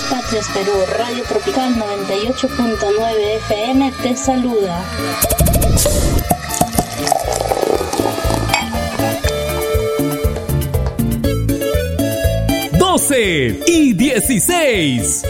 Patrias Perú, Radio Tropical 98.9 FM te saluda. ¡Doce y dieciséis!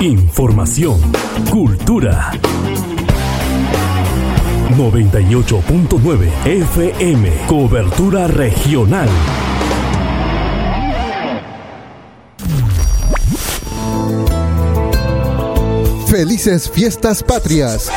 Información, cultura. 98.9 FM, cobertura regional. Felices fiestas patrias.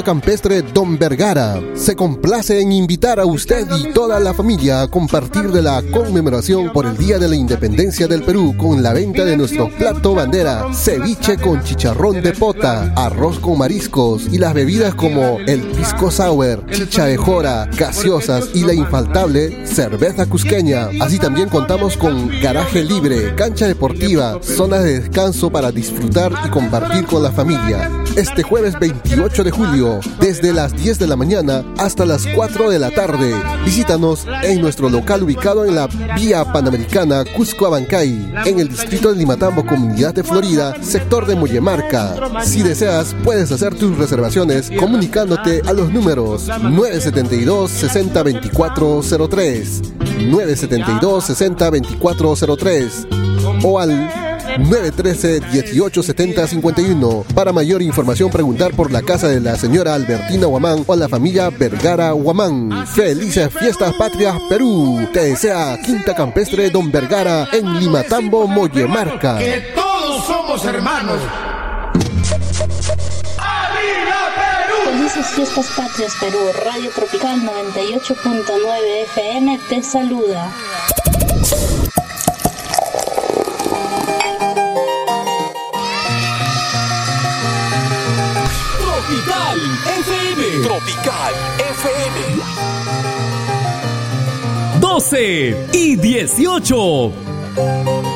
Campestre Don Vergara se complace en invitar a usted y toda la familia a compartir de la conmemoración por el Día de la Independencia del Perú con la venta de nuestro plato bandera, ceviche con chicharrón de pota, arroz con mariscos y las bebidas como el pisco sour, chicha de jora, gaseosas y la infaltable cerveza cusqueña. Así también contamos con garaje libre, cancha deportiva, zonas de descanso para disfrutar y compartir con la familia. Este jueves 28 de julio desde las 10 de la mañana hasta las 4 de la tarde. Visítanos en nuestro local ubicado en la Vía Panamericana Cusco Abancay, en el distrito de Limatambo, Comunidad de Florida, sector de Moyemarca. Si deseas, puedes hacer tus reservaciones comunicándote a los números 972 60 03, 972 60 03 o al 913-1870-51. Para mayor información, preguntar por la casa de la señora Albertina Guamán o la familia Vergara Guamán. Felices fiestas patrias Perú. Te desea Quinta Campestre Don Vergara en Limatambo, Moyemarca. Que todos somos hermanos. Felices fiestas patrias Perú. Radio Tropical 98.9 FM te saluda. Tropical FM. 12 y 18.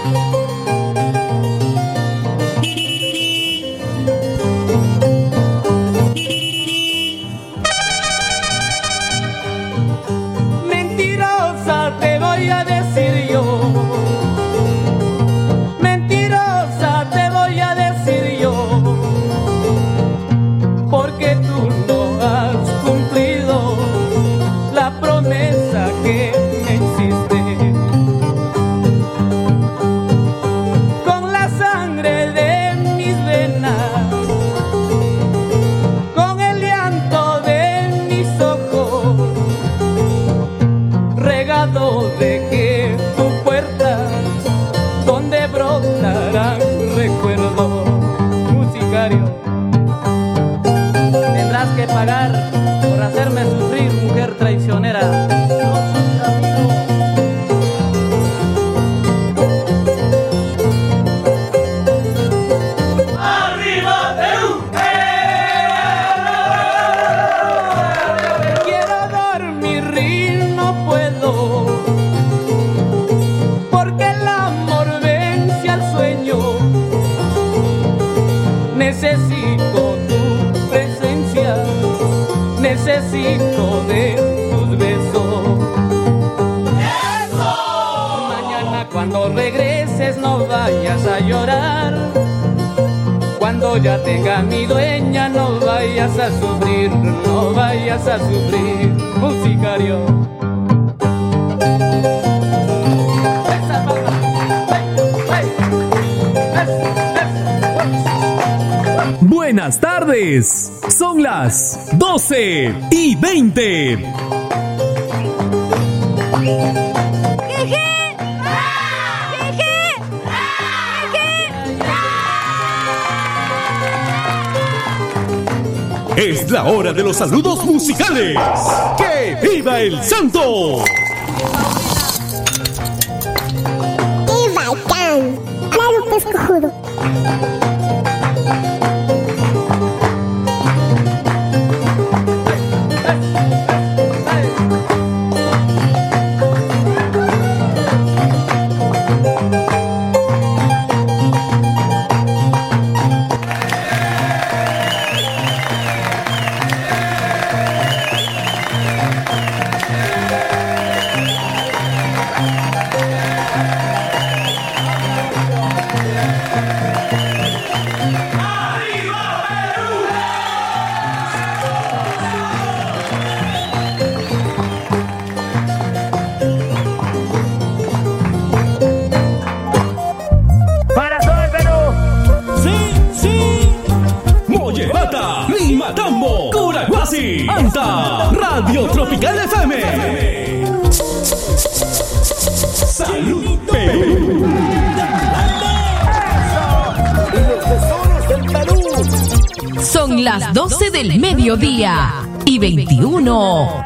lado de que tu puerta donde brotarán necesito tu presencia, necesito de tus besos. ¡Eso! Mañana cuando regreses no vayas a llorar. Cuando ya tenga mi dueña no vayas a sufrir, no vayas a sufrir, musicario. Y 20. Es la hora de los saludos musicales. ¡Que viva el santo! ¡Viva el can! ¡Claro que Curaguasi, Anta, Radio Tropical FM. Salud Perú. Son las 12 del mediodía y 21.